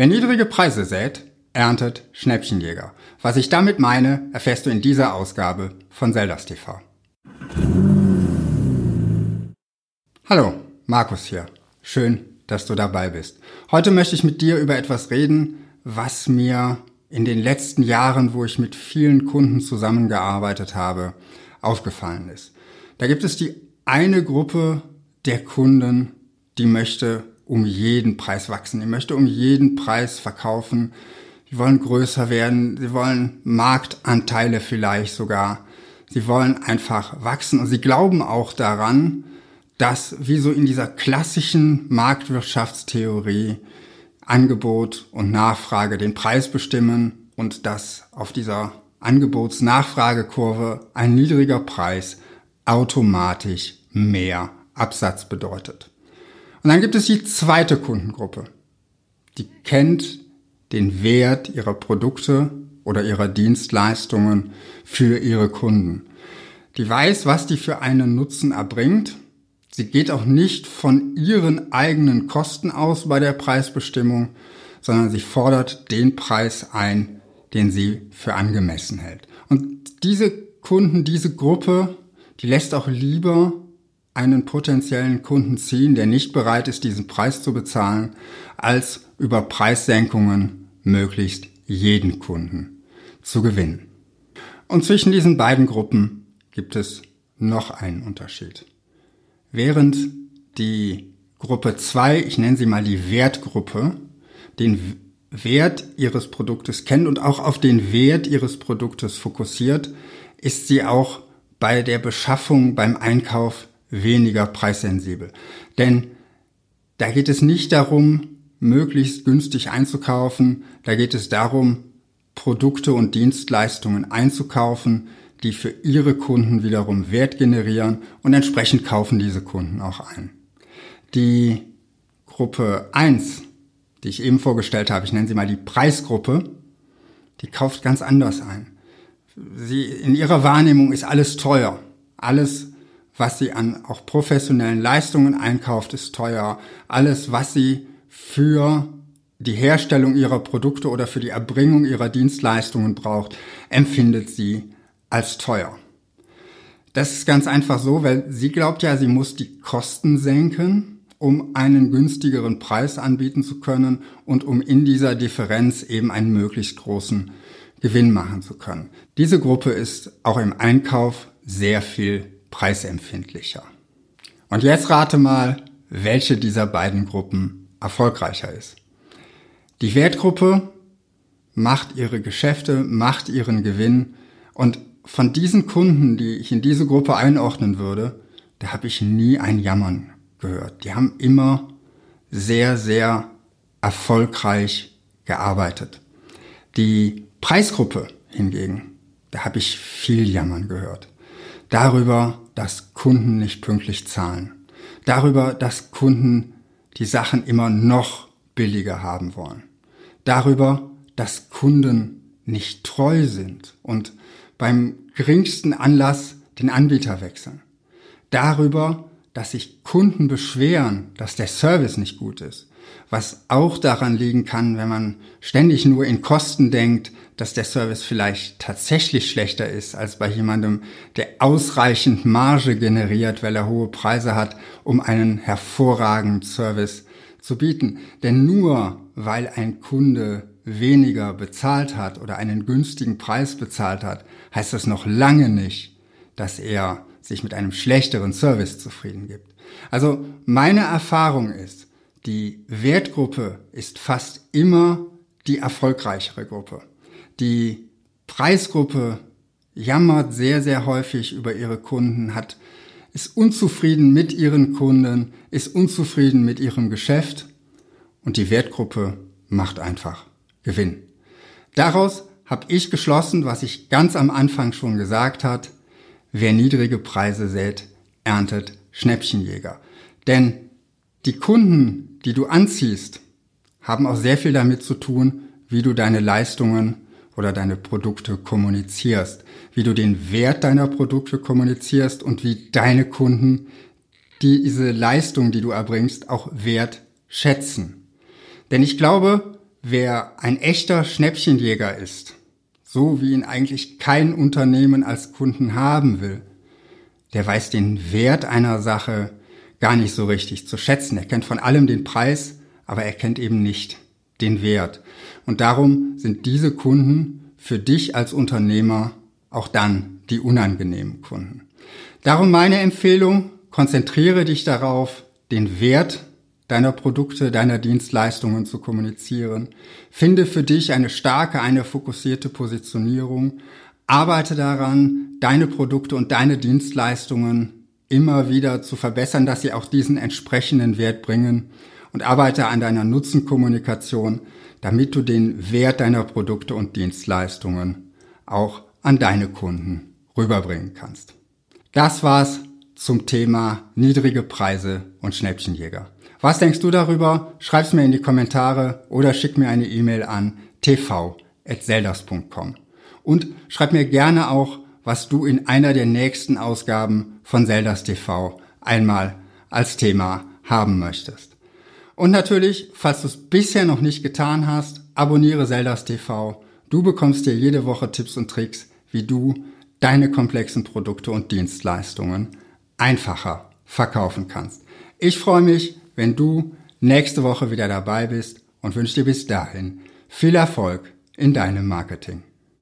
Wer niedrige Preise sät, erntet Schnäppchenjäger. Was ich damit meine, erfährst du in dieser Ausgabe von Zeldas TV. Hallo, Markus hier. Schön, dass du dabei bist. Heute möchte ich mit dir über etwas reden, was mir in den letzten Jahren, wo ich mit vielen Kunden zusammengearbeitet habe, aufgefallen ist. Da gibt es die eine Gruppe der Kunden, die möchte um jeden Preis wachsen, die möchte um jeden Preis verkaufen, die wollen größer werden, sie wollen Marktanteile vielleicht sogar, sie wollen einfach wachsen. Und sie glauben auch daran, dass wie so in dieser klassischen Marktwirtschaftstheorie Angebot und Nachfrage den Preis bestimmen und dass auf dieser Angebots-Nachfragekurve ein niedriger Preis automatisch mehr Absatz bedeutet. Und dann gibt es die zweite Kundengruppe. Die kennt den Wert ihrer Produkte oder ihrer Dienstleistungen für ihre Kunden. Die weiß, was die für einen Nutzen erbringt. Sie geht auch nicht von ihren eigenen Kosten aus bei der Preisbestimmung, sondern sie fordert den Preis ein, den sie für angemessen hält. Und diese Kunden, diese Gruppe, die lässt auch lieber einen potenziellen Kunden ziehen, der nicht bereit ist, diesen Preis zu bezahlen, als über Preissenkungen möglichst jeden Kunden zu gewinnen. Und zwischen diesen beiden Gruppen gibt es noch einen Unterschied. Während die Gruppe 2, ich nenne sie mal die Wertgruppe, den Wert ihres Produktes kennt und auch auf den Wert ihres Produktes fokussiert, ist sie auch bei der Beschaffung, beim Einkauf weniger preissensibel. Denn da geht es nicht darum, möglichst günstig einzukaufen, da geht es darum, Produkte und Dienstleistungen einzukaufen, die für ihre Kunden wiederum Wert generieren und entsprechend kaufen diese Kunden auch ein. Die Gruppe 1, die ich eben vorgestellt habe, ich nenne sie mal die Preisgruppe, die kauft ganz anders ein. Sie, in ihrer Wahrnehmung ist alles teuer. Alles was sie an auch professionellen Leistungen einkauft, ist teuer. Alles, was sie für die Herstellung ihrer Produkte oder für die Erbringung ihrer Dienstleistungen braucht, empfindet sie als teuer. Das ist ganz einfach so, weil sie glaubt ja, sie muss die Kosten senken, um einen günstigeren Preis anbieten zu können und um in dieser Differenz eben einen möglichst großen Gewinn machen zu können. Diese Gruppe ist auch im Einkauf sehr viel preisempfindlicher. Und jetzt rate mal, welche dieser beiden Gruppen erfolgreicher ist. Die Wertgruppe macht ihre Geschäfte, macht ihren Gewinn und von diesen Kunden, die ich in diese Gruppe einordnen würde, da habe ich nie ein Jammern gehört. Die haben immer sehr, sehr erfolgreich gearbeitet. Die Preisgruppe hingegen, da habe ich viel Jammern gehört darüber, dass Kunden nicht pünktlich zahlen, darüber, dass Kunden die Sachen immer noch billiger haben wollen, darüber, dass Kunden nicht treu sind und beim geringsten Anlass den Anbieter wechseln, darüber, dass sich Kunden beschweren, dass der Service nicht gut ist, was auch daran liegen kann, wenn man ständig nur in Kosten denkt, dass der Service vielleicht tatsächlich schlechter ist als bei jemandem, der ausreichend Marge generiert, weil er hohe Preise hat, um einen hervorragenden Service zu bieten. Denn nur weil ein Kunde weniger bezahlt hat oder einen günstigen Preis bezahlt hat, heißt das noch lange nicht, dass er sich mit einem schlechteren Service zufrieden gibt. Also meine Erfahrung ist, die Wertgruppe ist fast immer die erfolgreichere Gruppe. Die Preisgruppe jammert sehr, sehr häufig über ihre Kunden, hat, ist unzufrieden mit ihren Kunden, ist unzufrieden mit ihrem Geschäft und die Wertgruppe macht einfach Gewinn. Daraus habe ich geschlossen, was ich ganz am Anfang schon gesagt hat, wer niedrige Preise sät, erntet Schnäppchenjäger. Denn die Kunden, die du anziehst, haben auch sehr viel damit zu tun, wie du deine Leistungen oder deine Produkte kommunizierst, wie du den Wert deiner Produkte kommunizierst und wie deine Kunden diese Leistung, die du erbringst, auch wert schätzen. Denn ich glaube, wer ein echter Schnäppchenjäger ist, so wie ihn eigentlich kein Unternehmen als Kunden haben will, der weiß den Wert einer Sache gar nicht so richtig zu schätzen. Er kennt von allem den Preis, aber er kennt eben nicht den Wert. Und darum sind diese Kunden für dich als Unternehmer auch dann die unangenehmen Kunden. Darum meine Empfehlung, konzentriere dich darauf, den Wert deiner Produkte, deiner Dienstleistungen zu kommunizieren. Finde für dich eine starke, eine fokussierte Positionierung. Arbeite daran, deine Produkte und deine Dienstleistungen immer wieder zu verbessern, dass sie auch diesen entsprechenden Wert bringen und arbeite an deiner Nutzenkommunikation, damit du den Wert deiner Produkte und Dienstleistungen auch an deine Kunden rüberbringen kannst. Das war's zum Thema niedrige Preise und Schnäppchenjäger. Was denkst du darüber? Schreib's mir in die Kommentare oder schick mir eine E-Mail an tv.zeldas.com. Und schreib mir gerne auch, was du in einer der nächsten Ausgaben von Zeldas TV einmal als Thema haben möchtest. Und natürlich, falls du es bisher noch nicht getan hast, abonniere Zeldas TV. Du bekommst dir jede Woche Tipps und Tricks, wie du deine komplexen Produkte und Dienstleistungen einfacher verkaufen kannst. Ich freue mich, wenn du nächste Woche wieder dabei bist und wünsche dir bis dahin viel Erfolg in deinem Marketing.